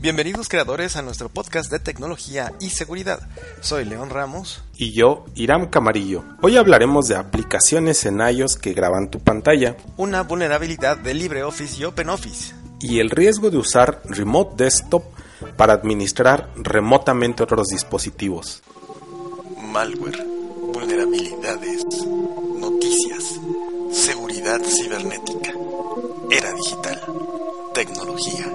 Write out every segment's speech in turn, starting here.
Bienvenidos creadores a nuestro podcast de tecnología y seguridad. Soy León Ramos. Y yo, Iram Camarillo. Hoy hablaremos de aplicaciones en iOS que graban tu pantalla. Una vulnerabilidad de LibreOffice y OpenOffice. Y el riesgo de usar Remote Desktop para administrar remotamente otros dispositivos. Malware, vulnerabilidades, noticias, seguridad cibernética, era digital, tecnología.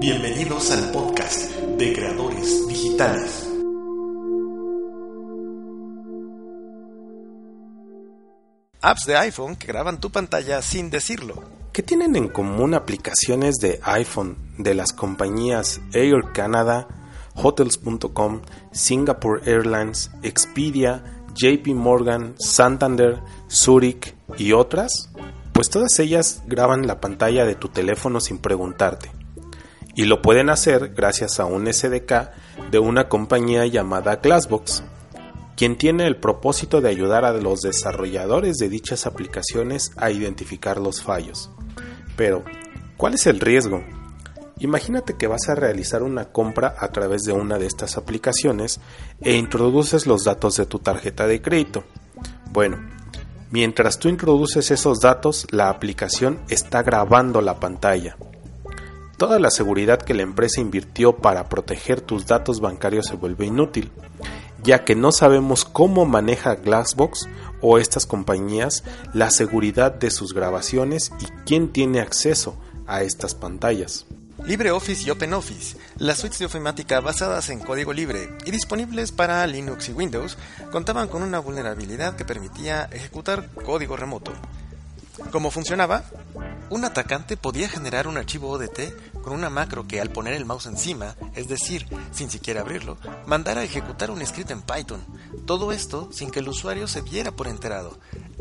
Bienvenidos al podcast de creadores digitales. Apps de iPhone que graban tu pantalla sin decirlo. ¿Qué tienen en común aplicaciones de iPhone de las compañías Air Canada, Hotels.com, Singapore Airlines, Expedia, JP Morgan, Santander, Zurich y otras? Pues todas ellas graban la pantalla de tu teléfono sin preguntarte y lo pueden hacer gracias a un SDK de una compañía llamada Glassbox, quien tiene el propósito de ayudar a los desarrolladores de dichas aplicaciones a identificar los fallos. Pero, ¿cuál es el riesgo? Imagínate que vas a realizar una compra a través de una de estas aplicaciones e introduces los datos de tu tarjeta de crédito. Bueno, mientras tú introduces esos datos, la aplicación está grabando la pantalla. Toda la seguridad que la empresa invirtió para proteger tus datos bancarios se vuelve inútil, ya que no sabemos cómo maneja Glassbox o estas compañías la seguridad de sus grabaciones y quién tiene acceso a estas pantallas. LibreOffice y OpenOffice, las suites de ofimática basadas en código libre y disponibles para Linux y Windows, contaban con una vulnerabilidad que permitía ejecutar código remoto. ¿Cómo funcionaba? Un atacante podía generar un archivo ODT con una macro que al poner el mouse encima, es decir, sin siquiera abrirlo, mandara a ejecutar un script en Python. Todo esto sin que el usuario se diera por enterado.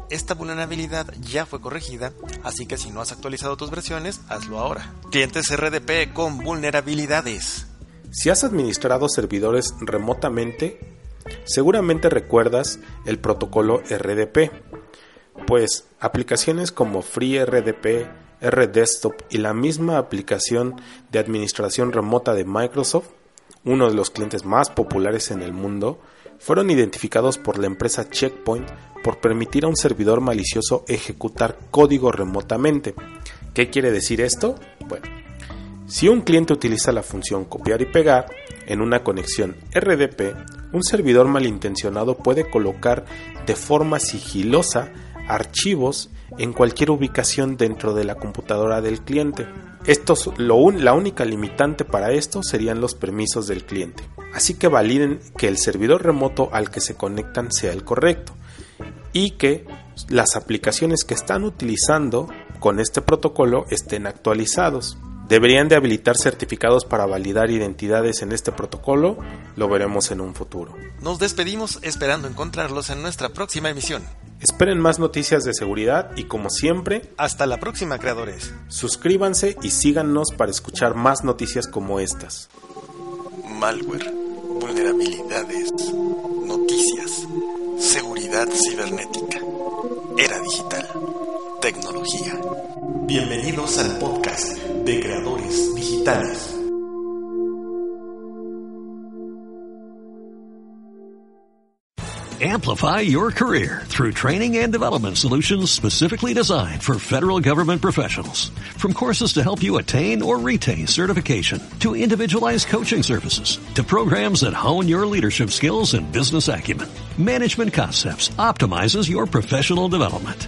Esta vulnerabilidad ya fue corregida, así que si no has actualizado tus versiones, hazlo ahora. Clientes RDP con vulnerabilidades. Si has administrado servidores remotamente, seguramente recuerdas el protocolo RDP pues aplicaciones como FreeRDP, RDesktop y la misma aplicación de administración remota de Microsoft, uno de los clientes más populares en el mundo, fueron identificados por la empresa Checkpoint por permitir a un servidor malicioso ejecutar código remotamente. ¿Qué quiere decir esto? Bueno, si un cliente utiliza la función copiar y pegar en una conexión RDP, un servidor malintencionado puede colocar de forma sigilosa archivos en cualquier ubicación dentro de la computadora del cliente. Estos, lo la única limitante para esto serían los permisos del cliente. Así que validen que el servidor remoto al que se conectan sea el correcto y que las aplicaciones que están utilizando con este protocolo estén actualizados. ¿Deberían de habilitar certificados para validar identidades en este protocolo? Lo veremos en un futuro. Nos despedimos esperando encontrarlos en nuestra próxima emisión. Esperen más noticias de seguridad y como siempre, hasta la próxima creadores. Suscríbanse y síganos para escuchar más noticias como estas. Malware, vulnerabilidades, noticias, seguridad cibernética, era digital, tecnología. Bienvenidos al podcast de creadores digitales. Amplify your career through training and development solutions specifically designed for federal government professionals. From courses to help you attain or retain certification, to individualized coaching services, to programs that hone your leadership skills and business acumen, Management Concepts optimizes your professional development.